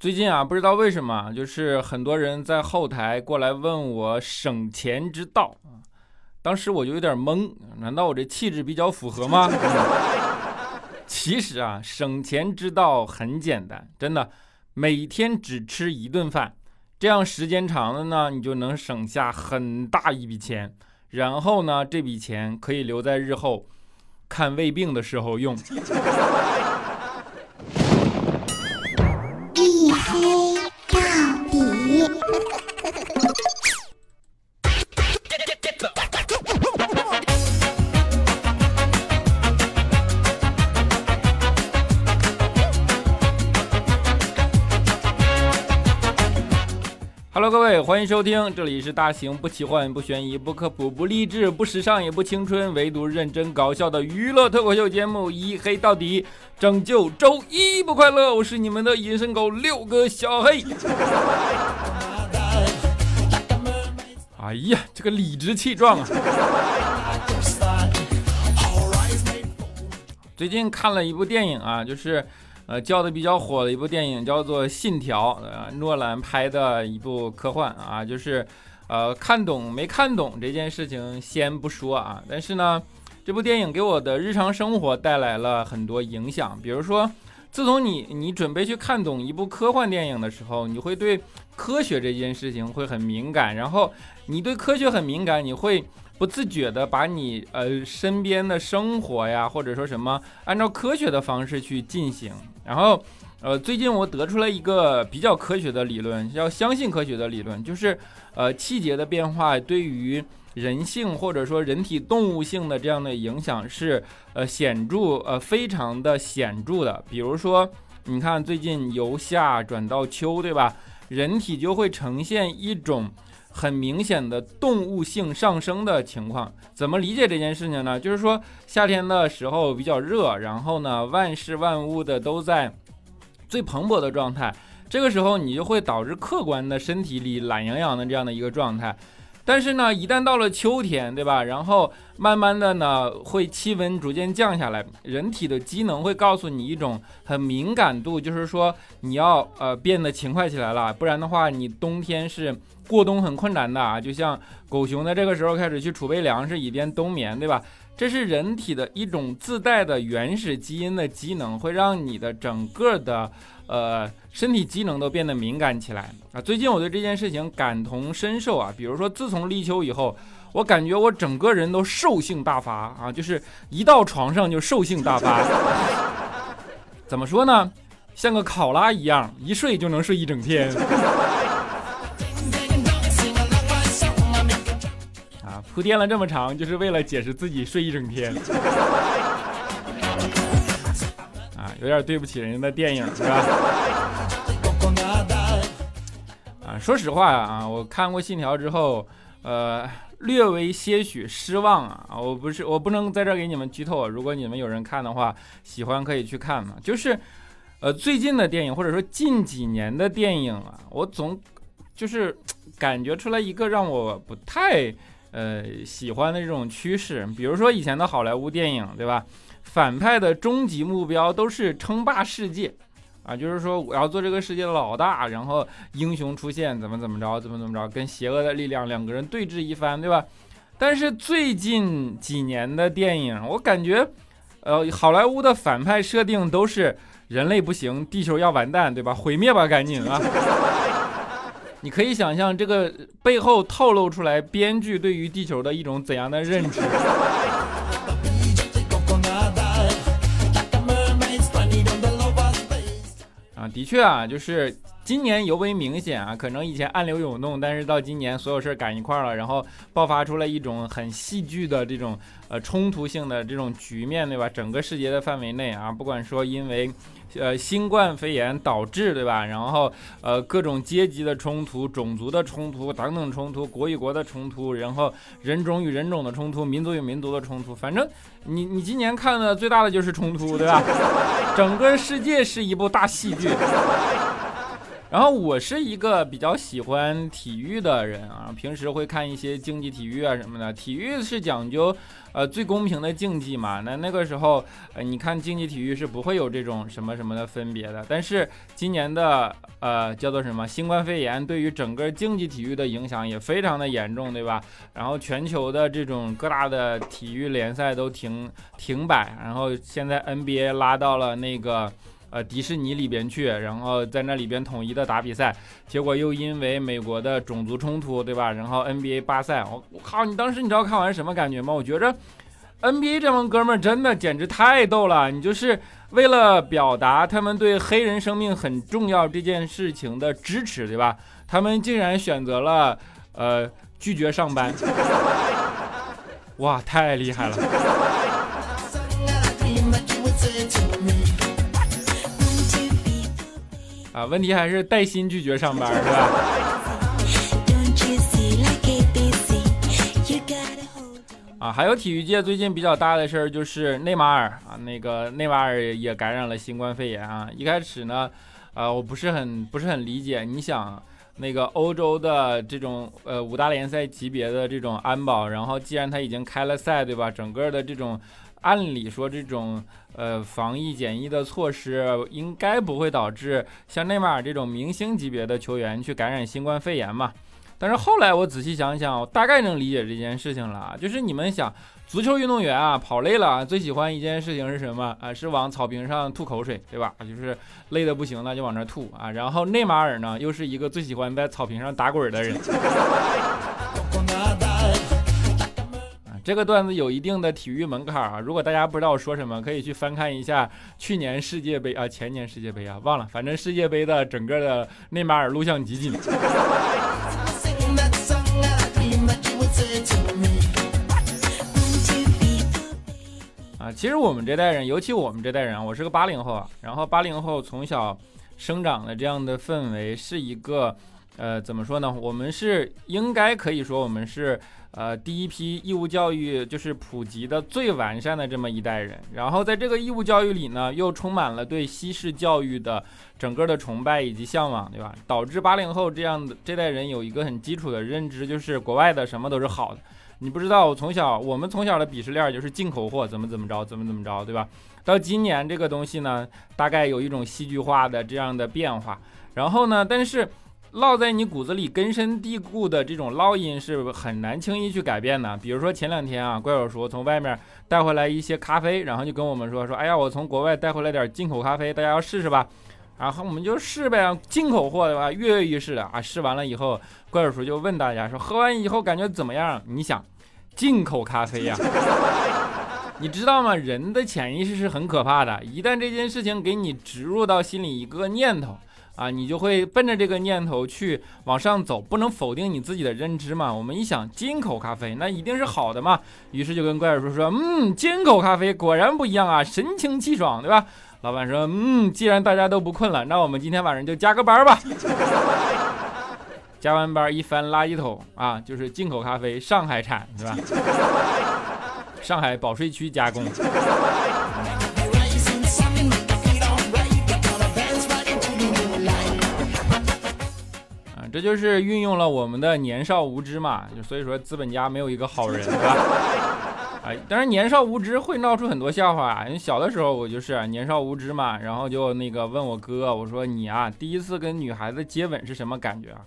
最近啊，不知道为什么，就是很多人在后台过来问我省钱之道啊。当时我就有点懵，难道我这气质比较符合吗？其实啊，省钱之道很简单，真的，每天只吃一顿饭，这样时间长了呢，你就能省下很大一笔钱。然后呢，这笔钱可以留在日后看胃病的时候用。欢迎收听，这里是大型不奇幻、不悬疑、不科普、不励志、不时尚也不青春，唯独认真搞笑的娱乐脱口秀节目《一黑到底》，拯救周一不快乐。我是你们的隐身狗六个小黑。哎呀，这个理直气壮啊！最近看了一部电影啊，就是。呃，叫的比较火的一部电影叫做《信条》，呃，诺兰拍的一部科幻啊，就是，呃，看懂没看懂这件事情先不说啊，但是呢，这部电影给我的日常生活带来了很多影响，比如说，自从你你准备去看懂一部科幻电影的时候，你会对科学这件事情会很敏感，然后你对科学很敏感，你会。不自觉的把你呃身边的生活呀，或者说什么，按照科学的方式去进行。然后，呃，最近我得出了一个比较科学的理论，要相信科学的理论，就是呃气节的变化对于人性或者说人体动物性的这样的影响是呃显著呃非常的显著的。比如说，你看最近由夏转到秋，对吧？人体就会呈现一种。很明显的动物性上升的情况，怎么理解这件事情呢？就是说夏天的时候比较热，然后呢万事万物的都在最蓬勃的状态，这个时候你就会导致客观的身体里懒洋洋的这样的一个状态。但是呢，一旦到了秋天，对吧？然后慢慢的呢，会气温逐渐降下来，人体的机能会告诉你一种很敏感度，就是说你要呃变得勤快起来了，不然的话，你冬天是过冬很困难的啊。就像狗熊在这个时候开始去储备粮食，以便冬眠，对吧？这是人体的一种自带的原始基因的机能，会让你的整个的。呃，身体机能都变得敏感起来啊！最近我对这件事情感同身受啊。比如说，自从立秋以后，我感觉我整个人都兽性大发啊，就是一到床上就兽性大发。怎么说呢？像个考拉一样，一睡就能睡一整天。啊，铺垫了这么长，就是为了解释自己睡一整天。有点对不起人家的电影，是吧？啊，说实话啊，我看过《信条》之后，呃，略微些许失望啊。我不是，我不能在这给你们剧透。如果你们有人看的话，喜欢可以去看嘛。就是，呃，最近的电影或者说近几年的电影啊，我总就是感觉出来一个让我不太呃喜欢的这种趋势。比如说以前的好莱坞电影，对吧？反派的终极目标都是称霸世界，啊，就是说我要做这个世界的老大，然后英雄出现，怎么怎么着，怎么怎么着，跟邪恶的力量两个人对峙一番，对吧？但是最近几年的电影，我感觉，呃，好莱坞的反派设定都是人类不行，地球要完蛋，对吧？毁灭吧，赶紧啊！你可以想象这个背后透露出来编剧对于地球的一种怎样的认知。的确啊，就是今年尤为明显啊，可能以前暗流涌动，但是到今年所有事儿赶一块儿了，然后爆发出了一种很戏剧的这种呃冲突性的这种局面，对吧？整个世界的范围内啊，不管说因为。呃，新冠肺炎导致，对吧？然后，呃，各种阶级的冲突、种族的冲突、等等冲突、国与国的冲突，然后人种与人种的冲突、民族与民族的冲突，反正你你今年看的最大的就是冲突，对吧？整个世界是一部大戏剧。然后我是一个比较喜欢体育的人啊，平时会看一些竞技体育啊什么的。体育是讲究，呃，最公平的竞技嘛。那那个时候，呃，你看竞技体育是不会有这种什么什么的分别的。但是今年的，呃，叫做什么新冠肺炎，对于整个竞技体育的影响也非常的严重，对吧？然后全球的这种各大的体育联赛都停停摆，然后现在 NBA 拉到了那个。呃，迪士尼里边去，然后在那里边统一的打比赛，结果又因为美国的种族冲突，对吧？然后 NBA 罢赛，我我靠，你当时你知道看完什么感觉吗？我觉着 NBA 这帮哥们儿真的简直太逗了，你就是为了表达他们对黑人生命很重要这件事情的支持，对吧？他们竟然选择了呃拒绝上班，哇，太厉害了！啊，问题还是带薪拒绝上班，是吧？啊，还有体育界最近比较大的事儿就是内马尔啊，那个内马尔也感染了新冠肺炎啊。一开始呢，呃，我不是很不是很理解，你想那个欧洲的这种呃五大联赛级别的这种安保，然后既然他已经开了赛，对吧？整个的这种。按理说，这种呃防疫检疫的措施应该不会导致像内马尔这种明星级别的球员去感染新冠肺炎嘛？但是后来我仔细想想，我大概能理解这件事情了。就是你们想，足球运动员啊，跑累了，最喜欢一件事情是什么啊？是往草坪上吐口水，对吧？就是累得不行了就往那吐啊。然后内马尔呢，又是一个最喜欢在草坪上打滚的人。这个段子有一定的体育门槛啊！如果大家不知道我说什么，可以去翻看一下去年世界杯啊，前年世界杯啊，忘了，反正世界杯的整个的内马尔录像集锦。啊，其实我们这代人，尤其我们这代人，我是个八零后啊，然后八零后从小生长的这样的氛围，是一个，呃，怎么说呢？我们是应该可以说我们是。呃，第一批义务教育就是普及的最完善的这么一代人，然后在这个义务教育里呢，又充满了对西式教育的整个的崇拜以及向往，对吧？导致八零后这样的这代人有一个很基础的认知，就是国外的什么都是好的。你不知道，我从小我们从小的鄙视链就是进口货，怎么怎么着，怎么怎么着，对吧？到今年这个东西呢，大概有一种戏剧化的这样的变化，然后呢，但是。烙在你骨子里根深蒂固的这种烙印是很难轻易去改变的。比如说前两天啊，怪手叔从外面带回来一些咖啡，然后就跟我们说说，哎呀，我从国外带回来点进口咖啡，大家要试试吧。然后我们就试呗，进口货的吧？跃跃欲试的啊。试完了以后，怪手叔就问大家说，喝完以后感觉怎么样？你想，进口咖啡呀，你知道吗？人的潜意识是很可怕的，一旦这件事情给你植入到心里一个念头。啊，你就会奔着这个念头去往上走，不能否定你自己的认知嘛。我们一想进口咖啡，那一定是好的嘛。于是就跟怪叔说，嗯，进口咖啡果然不一样啊，神清气爽，对吧？老板说，嗯，既然大家都不困了，那我们今天晚上就加个班吧。加完班一翻垃圾桶啊，就是进口咖啡，上海产，对吧？上海保税区加工。这就是运用了我们的年少无知嘛，就所以说资本家没有一个好人，对吧？哎，当然年少无知会闹出很多笑话。因为小的时候我就是年少无知嘛，然后就那个问我哥，我说你啊，第一次跟女孩子接吻是什么感觉啊？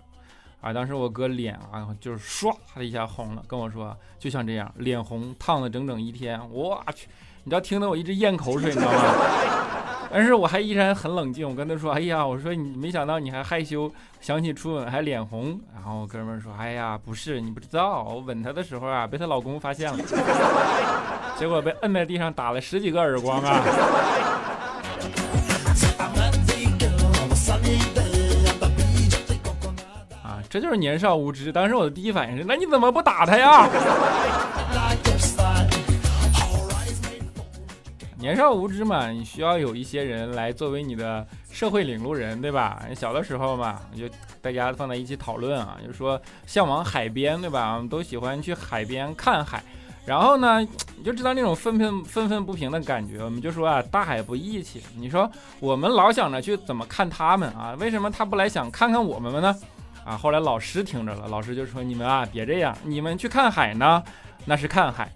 啊，当时我哥脸啊就是唰的一下红了，跟我说就像这样，脸红烫了整整一天。我去，你知道听得我一直咽口水，你知道吗？但是我还依然很冷静，我跟他说：“哎呀，我说你没想到你还害羞，想起初吻还脸红。”然后哥们说：“哎呀，不是，你不知道，我吻她的时候啊，被她老公发现了，结果被摁在地上打了十几个耳光啊！”啊，这就是年少无知。当时我的第一反应是：那你怎么不打他呀？年少无知嘛，你需要有一些人来作为你的社会领路人，对吧？小的时候嘛，就大家放在一起讨论啊，就说向往海边，对吧？我们都喜欢去海边看海。然后呢，你就知道那种愤愤愤愤不平的感觉。我们就说啊，大海不义气。你说我们老想着去怎么看他们啊？为什么他不来想看看我们呢？啊，后来老师听着了，老师就说：“你们啊，别这样，你们去看海呢，那是看海；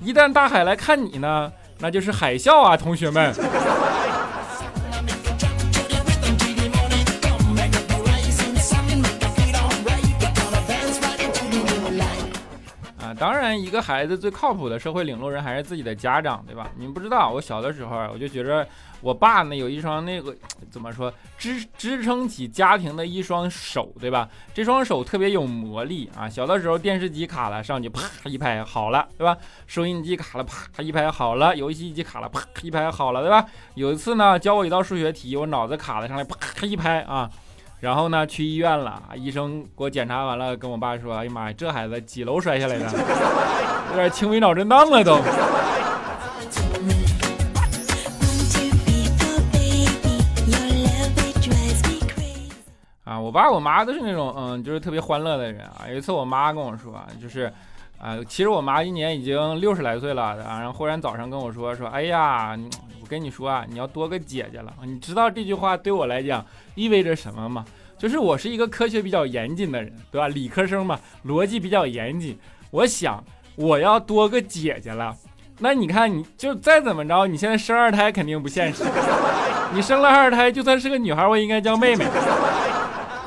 一旦大海来看你呢，那就是海啸啊，同学们。”当然，一个孩子最靠谱的社会领路人还是自己的家长，对吧？你们不知道，我小的时候我就觉着我爸呢有一双那个怎么说支支撑起家庭的一双手，对吧？这双手特别有魔力啊！小的时候电视机卡了，上去啪一拍好了，对吧？收音机卡了，啪一拍好了；游戏机卡了，啪一拍好了，对吧？有一次呢，教我一道数学题，我脑子卡了，上来啪一拍啊！然后呢，去医院了，医生给我检查完了，跟我爸说：“哎呀妈呀，这孩子几楼摔下来的？有点轻微脑震荡了都。”啊，我爸我妈都是那种嗯，就是特别欢乐的人啊。有一次我妈跟我说，就是。啊，其实我妈今年已经六十来岁了啊，然后忽然早上跟我说说，哎呀，我跟你说啊，你要多个姐姐了。你知道这句话对我来讲意味着什么吗？就是我是一个科学比较严谨的人，对吧？理科生嘛，逻辑比较严谨。我想我要多个姐姐了，那你看你就再怎么着，你现在生二胎肯定不现实。你生了二胎，就算是个女孩，我应该叫妹妹。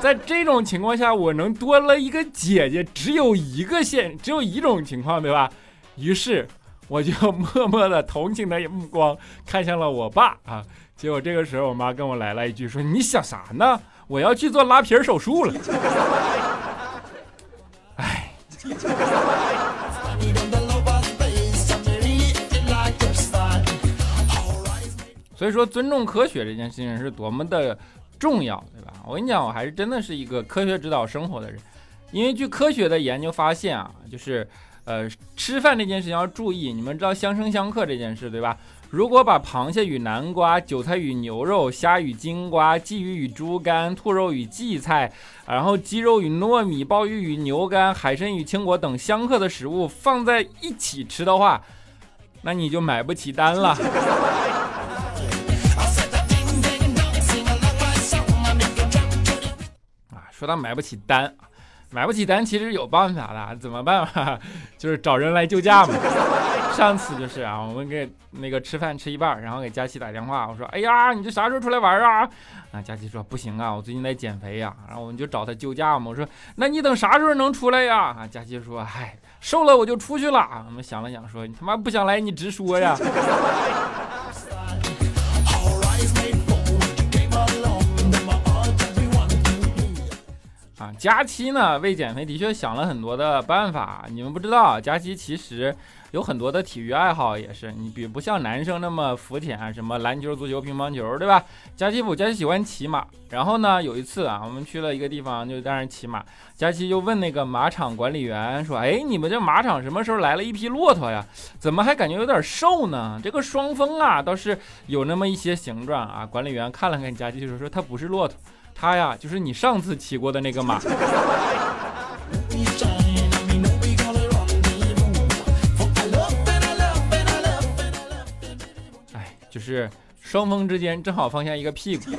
在这种情况下，我能多了一个姐姐，只有一个现，只有一种情况，对吧？于是我就 默默的同情的目光看向了我爸啊。结果这个时候，我妈跟我来了一句，说：“你想啥呢？我要去做拉皮手术了。”哎。所以说，尊重科学这件事情是多么的。重要对吧？我跟你讲，我还是真的是一个科学指导生活的人，因为据科学的研究发现啊，就是，呃，吃饭这件事情要注意。你们知道相生相克这件事对吧？如果把螃蟹与南瓜、韭菜与牛肉、虾与金瓜、鲫鱼与猪肝、兔肉与荠菜，然后鸡肉与糯米、鲍鱼与牛肝、海参与青果等相克的食物放在一起吃的话，那你就买不起单了。说他买不起单，买不起单其实有办法的，怎么办嘛？就是找人来救驾嘛。上次就是啊，我们给那个吃饭吃一半，然后给佳琪打电话，我说：“哎呀，你这啥时候出来玩啊？”啊，佳琪说：“不行啊，我最近在减肥呀。”然后我们就找他救驾嘛。我说：“那你等啥时候能出来呀？”啊，佳琪说：“嗨，瘦了我就出去了。”我们想了想说：“你他妈不想来，你直说呀。”佳期呢为减肥的确想了很多的办法。你们不知道，佳期其实有很多的体育爱好，也是你比不像男生那么肤浅，什么篮球、足球、乒乓球，对吧？佳期不，佳期喜欢骑马。然后呢，有一次啊，我们去了一个地方，就当然骑马。佳期就问那个马场管理员说：“哎，你们这马场什么时候来了一匹骆驼呀？怎么还感觉有点瘦呢？这个双峰啊，倒是有那么一些形状啊。”管理员看了看佳期，就说说：“它不是骆驼。”他呀，就是你上次骑过的那个马。哎，就是双峰之间正好放下一个屁股。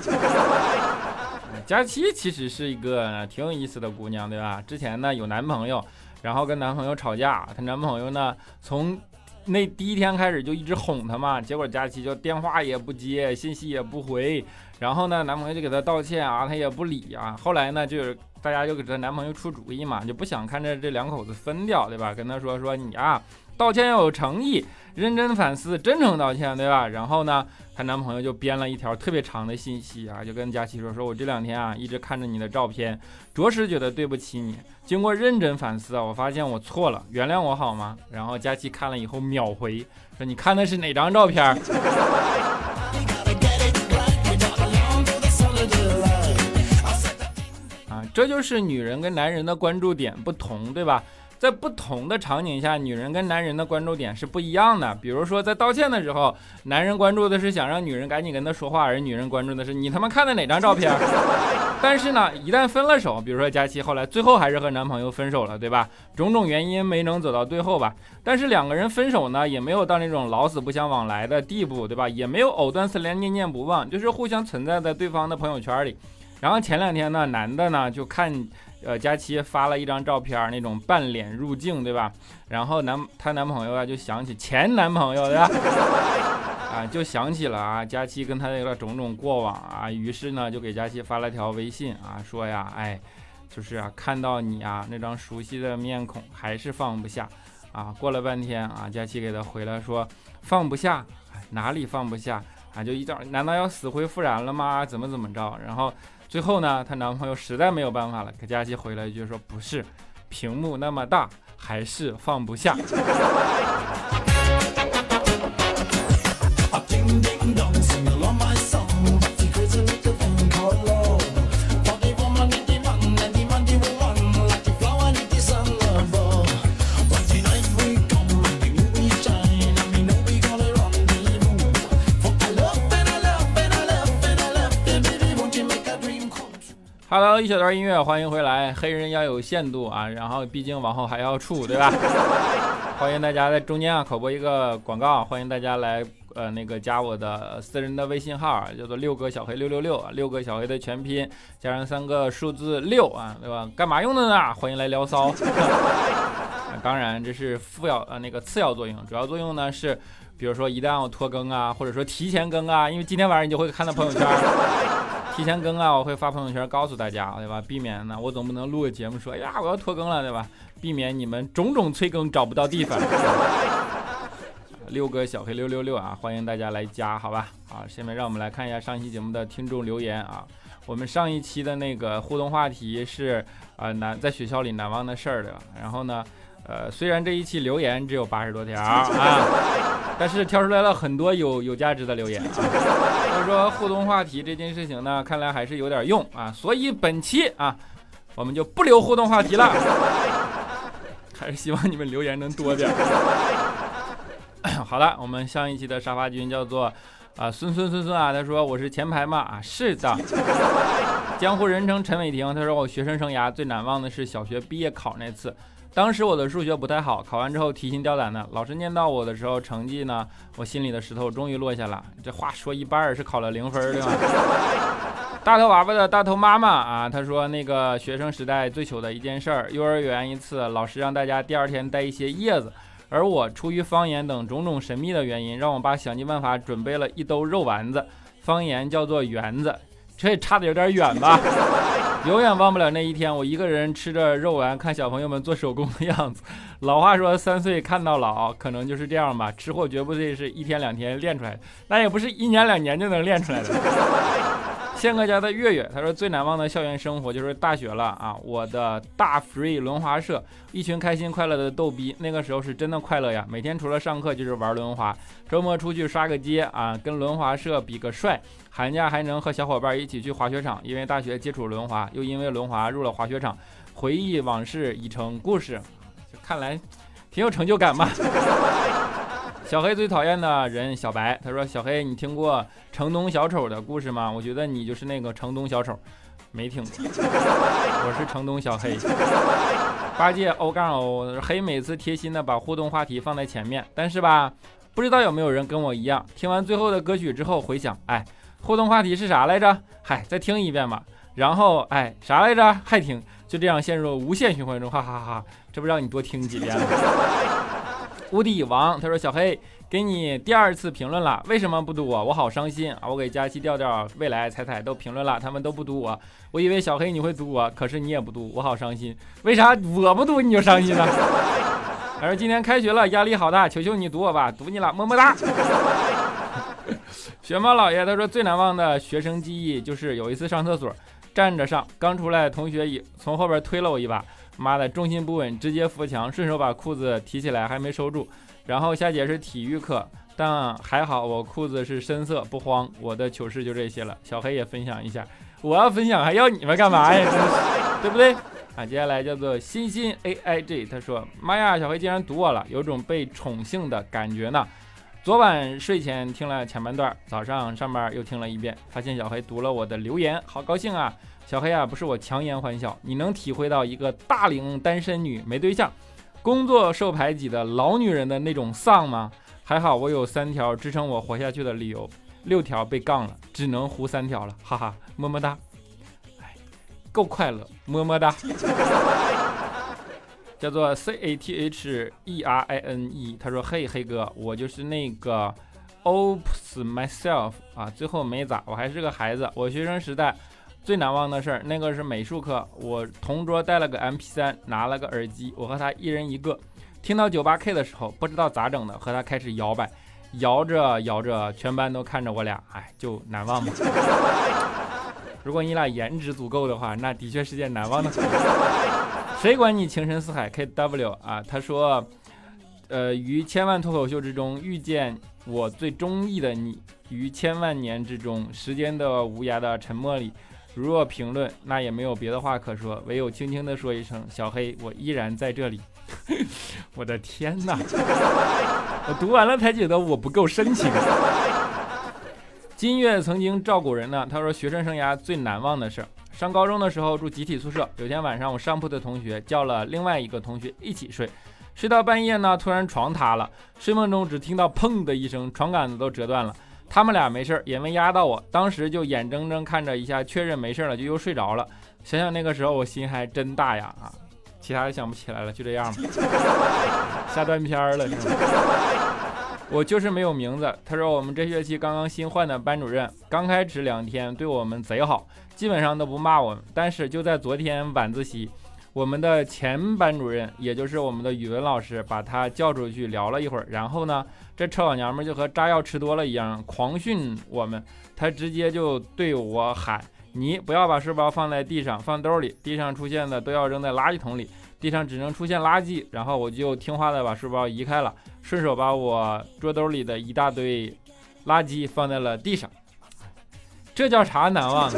佳期其实是一个挺有意思的姑娘，对吧？之前呢有男朋友，然后跟男朋友吵架，她男朋友呢从那第一天开始就一直哄她嘛，结果佳期就电话也不接，信息也不回。然后呢，男朋友就给她道歉啊，她也不理啊。后来呢，就是大家就给她男朋友出主意嘛，就不想看着这两口子分掉，对吧？跟她说说你啊，道歉要有诚意，认真反思，真诚道歉，对吧？然后呢，她男朋友就编了一条特别长的信息啊，就跟佳琪说说我这两天啊一直看着你的照片，着实觉得对不起你。经过认真反思啊，我发现我错了，原谅我好吗？然后佳琪看了以后秒回说你看的是哪张照片？这就是女人跟男人的关注点不同，对吧？在不同的场景下，女人跟男人的关注点是不一样的。比如说，在道歉的时候，男人关注的是想让女人赶紧跟他说话，而女人关注的是你他妈看的哪张照片。但是呢，一旦分了手，比如说佳期后来最后还是和男朋友分手了，对吧？种种原因没能走到最后吧。但是两个人分手呢，也没有到那种老死不相往来的地步，对吧？也没有藕断丝连、念念不忘，就是互相存在在对方的朋友圈里。然后前两天呢，男的呢就看。呃，佳琪发了一张照片，那种半脸入镜，对吧？然后男她男朋友啊就想起前男朋友，对吧？啊，就想起了啊，佳琪跟他那个种种过往啊，于是呢就给佳琪发了条微信啊，说呀，哎，就是啊，看到你啊那张熟悉的面孔，还是放不下啊。过了半天啊，佳琪给他回来说，放不下，哪里放不下啊？就一照，难道要死灰复燃了吗？怎么怎么着？然后。最后呢，她男朋友实在没有办法了，给佳琪回了一句说：“不是，屏幕那么大，还是放不下。一小段音乐，欢迎回来。黑人要有限度啊，然后毕竟往后还要处，对吧？欢迎大家在中间啊口播一个广告，欢迎大家来呃那个加我的私人的微信号，叫做六个小黑六六六，六个小黑的全拼加上三个数字六啊，对吧？干嘛用的呢？欢迎来聊骚。当然这是副要呃那个次要作用，主要作用呢是，比如说一旦我拖更啊，或者说提前更啊，因为今天晚上你就会看到朋友圈。提前更啊，我会发朋友圈告诉大家，对吧？避免呢，我总不能录个节目说，哎呀，我要拖更了，对吧？避免你们种种催更找不到地方。六个小黑六六六啊，欢迎大家来加，好吧？好，下面让我们来看一下上期节目的听众留言啊。我们上一期的那个互动话题是啊难在学校里难忘的事儿，对吧？然后呢？呃，虽然这一期留言只有八十多条 啊，但是挑出来了很多有有价值的留言啊。所以说互动话题这件事情呢，看来还是有点用啊。所以本期啊，我们就不留互动话题了，还是希望你们留言能多点。好了，我们上一期的沙发君叫做啊孙孙孙孙啊，他说我是前排嘛啊，是的。江湖人称陈伟霆，他说我学生生涯最难忘的是小学毕业考那次。当时我的数学不太好，考完之后提心吊胆的。老师念到我的时候，成绩呢，我心里的石头终于落下了。这话说一半是考了零分，对吧？大头娃娃的大头妈妈啊，他说那个学生时代最糗的一件事儿，幼儿园一次，老师让大家第二天带一些叶子，而我出于方言等种种神秘的原因，让我爸想尽办法准备了一兜肉丸子，方言叫做圆子，这也差的有点远吧。永远忘不了那一天，我一个人吃着肉丸，看小朋友们做手工的样子。老话说三岁看到老，可能就是这样吧。吃货绝不会是一天两天练出来的，那也不是一年两年就能练出来的。宪哥家的月月，他说最难忘的校园生活就是大学了啊！我的大 free 轮滑社，一群开心快乐的逗逼，那个时候是真的快乐呀！每天除了上课就是玩轮滑，周末出去刷个街啊，跟轮滑社比个帅。寒假还能和小伙伴一起去滑雪场，因为大学接触轮滑，又因为轮滑入了滑雪场，回忆往事已成故事，看来挺有成就感嘛。小黑最讨厌的人小白，他说：“小黑，你听过城东小丑的故事吗？我觉得你就是那个城东小丑，没听过。我是城东小黑。八戒欧杠欧黑每次贴心的把互动话题放在前面，但是吧，不知道有没有人跟我一样，听完最后的歌曲之后回想，哎，互动话题是啥来着？嗨，再听一遍吧。然后哎，啥来着？还听，就这样陷入无限循环中，哈哈哈哈！这不让你多听几遍了。”无敌王，他说：“小黑，给你第二次评论了，为什么不读我？我好伤心啊！我给佳期、调调、未来、彩彩都评论了，他们都不读我。我以为小黑你会读我，可是你也不读，我好伤心。为啥我不读你就伤心呢？”他说：“今天开学了，压力好大，求求你读我吧，读你了，么么哒。”雪猫老爷他说：“最难忘的学生记忆就是有一次上厕所，站着上，刚出来，同学一从后边推了我一把。”妈的，重心不稳，直接扶墙，顺手把裤子提起来，还没收住。然后下节是体育课，但还好我裤子是深色，不慌。我的糗事就这些了。小黑也分享一下，我要分享还要你们干嘛呀？对不对？啊。接下来叫做欣欣 A I G，他说：“妈呀，小黑竟然读我了，有种被宠幸的感觉呢。”昨晚睡前听了前半段，早上上班又听了一遍，发现小黑读了我的留言，好高兴啊！小黑啊，不是我强颜欢笑，你能体会到一个大龄单身女没对象、工作受排挤的老女人的那种丧吗？还好我有三条支撑我活下去的理由，六条被杠了，只能胡三条了，哈哈，么么哒！哎，够快乐，么么哒。叫做 C A T H E R I N E，他说：“嘿，黑哥，我就是那个 Oops myself 啊，最后没咋，我还是个孩子。我学生时代最难忘的事儿，那个是美术课，我同桌带了个 M P 三，拿了个耳机，我和他一人一个，听到九八 K 的时候，不知道咋整的，和他开始摇摆，摇着摇着，全班都看着我俩，哎，就难忘吧。如果你俩颜值足够的话，那的确是件难忘的事。”谁管你情深似海？K W 啊，他说，呃，于千万脱口秀之中遇见我最中意的你，于千万年之中，时间的无涯的沉默里，如若评论，那也没有别的话可说，唯有轻轻的说一声：小黑，我依然在这里。我的天哪！我读完了才觉得我不够深情。金月曾经照顾人呢，他说学生生涯最难忘的事。上高中的时候住集体宿舍，有天晚上我上铺的同学叫了另外一个同学一起睡，睡到半夜呢，突然床塌了，睡梦中只听到砰的一声，床杆子都折断了。他们俩没事儿也没压到我，当时就眼睁睁看着一下确认没事了，就又睡着了。想想那个时候我心还真大呀啊！其他的想不起来了，就这样吧。下断片了是吗？我就是没有名字。他说我们这学期刚刚新换的班主任，刚开始两天对我们贼好，基本上都不骂我们。但是就在昨天晚自习，我们的前班主任，也就是我们的语文老师，把他叫出去聊了一会儿。然后呢，这臭老娘们就和炸药吃多了一样，狂训我们。他直接就对我喊：“你不要把书包放在地上，放兜里。地上出现的都要扔在垃圾桶里。地上只能出现垃圾。”然后我就听话的把书包移开了。顺手把我桌兜里的一大堆垃圾放在了地上，这叫啥难忘？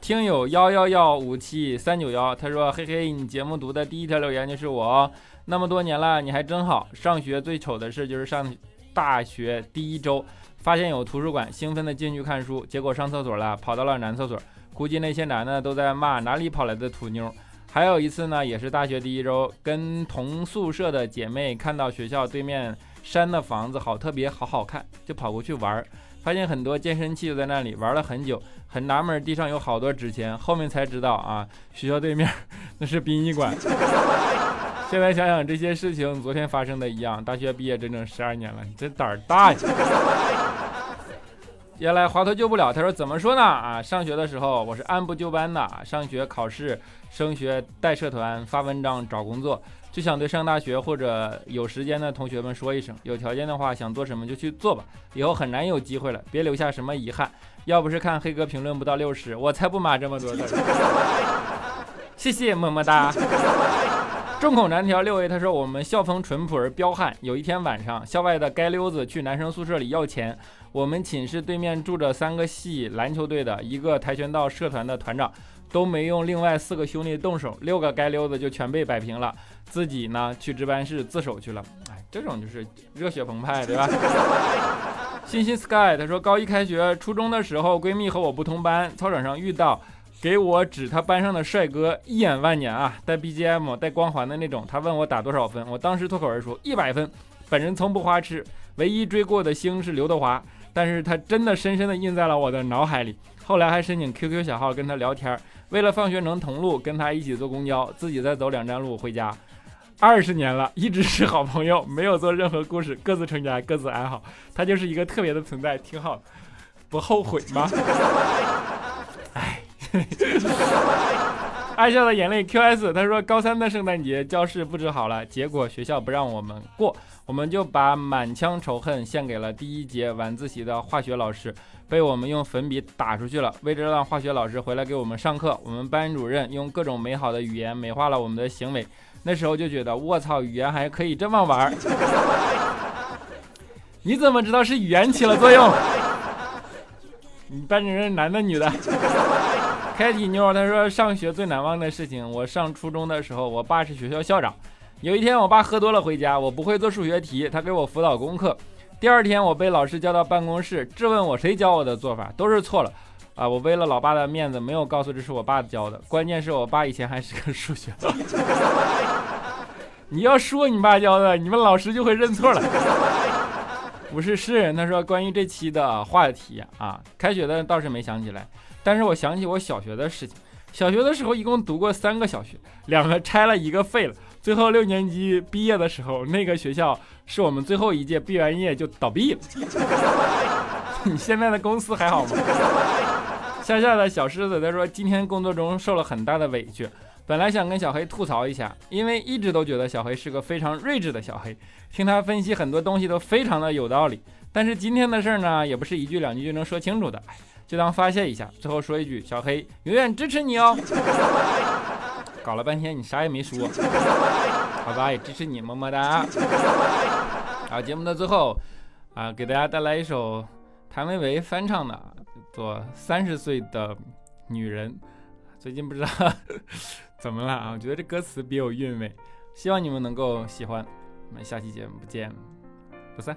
听友幺幺幺五七三九幺，他说：“嘿嘿，你节目读的第一条留言就是我，那么多年了，你还真好。上学最丑的事就是上大学第一周，发现有图书馆，兴奋的进去看书，结果上厕所了，跑到了男厕所，估计那些男的都在骂哪里跑来的土妞。”还有一次呢，也是大学第一周，跟同宿舍的姐妹看到学校对面山的房子好特别，好好看，就跑过去玩，发现很多健身器就在那里，玩了很久，很纳闷，地上有好多纸钱，后面才知道啊，学校对面 那是殡仪馆。现在想想这些事情，昨天发生的一样。大学毕业整整十二年了，你这胆儿大呀！原来滑头救不了，他说怎么说呢？啊，上学的时候我是按部就班的，上学考试。升学带社团发文章找工作，就想对上大学或者有时间的同学们说一声：有条件的话，想做什么就去做吧，以后很难有机会了，别留下什么遗憾。要不是看黑哥评论不到六十，我才不码这么多字。谢谢么么哒。众口难调六 A，他说我们校风淳朴而彪悍。有一天晚上，校外的街溜子去男生宿舍里要钱，我们寝室对面住着三个系篮球队的，一个跆拳道社团的团长。都没用另外四个兄弟动手，六个街溜子就全被摆平了。自己呢去值班室自首去了。哎，这种就是热血澎湃，对吧？星星 sky 他说高一开学，初中的时候闺蜜和我不同班，操场上遇到，给我指他班上的帅哥，一眼万年啊，带 BGM 带光环的那种。他问我打多少分，我当时脱口而出一百分。本人从不花痴，唯一追过的星是刘德华，但是他真的深深的印在了我的脑海里。后来还申请 QQ 小号跟他聊天。为了放学能同路，跟他一起坐公交，自己再走两站路回家。二十年了，一直是好朋友，没有做任何故事，各自成家，各自安好。他就是一个特别的存在，挺好，不后悔吗？爱笑的眼泪 QS，他说高三的圣诞节教室布置好了，结果学校不让我们过，我们就把满腔仇恨献给了第一节晚自习的化学老师。被我们用粉笔打出去了。为了让化学老师回来给我们上课，我们班主任用各种美好的语言美化了我们的行为。那时候就觉得，卧槽，语言还可以这么玩你怎么知道是语言起了作用？你班主任男的女的？开体妞他说上学最难忘的事情，我上初中的时候，我爸是学校校长。有一天我爸喝多了回家，我不会做数学题，他给我辅导功课。第二天我被老师叫到办公室质问我谁教我的做法都是错了。啊，我为了老爸的面子没有告诉这是我爸教的。关键是我爸以前还是个数学。你要说你爸教的，你们老师就会认错了。不是诗人，他说关于这期的话题啊，开学的倒是没想起来，但是我想起我小学的事情。小学的时候一共读过三个小学，两个拆了，一个废了。最后六年级毕业的时候，那个学校是我们最后一届毕完业就倒闭了。你现在的公司还好吗？夏夏的小狮子他说今天工作中受了很大的委屈。本来想跟小黑吐槽一下，因为一直都觉得小黑是个非常睿智的小黑，听他分析很多东西都非常的有道理。但是今天的事儿呢，也不是一句两句就能说清楚的，就当发泄一下。最后说一句，小黑永远支持你哦。搞了半天你啥也没说，好吧，也支持你，么么哒。好，节目的最后啊，给大家带来一首谭维维翻唱的，叫做《三十岁的女人》。最近不知道。怎么了啊？我觉得这歌词别有韵味，希望你们能够喜欢。我们下期节目不见不散。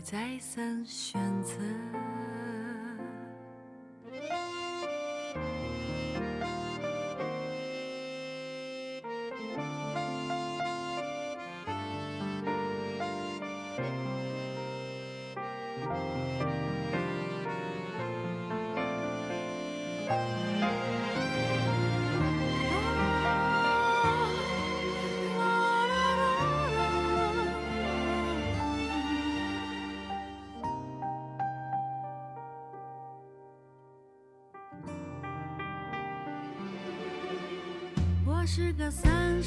再三选择。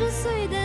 十岁的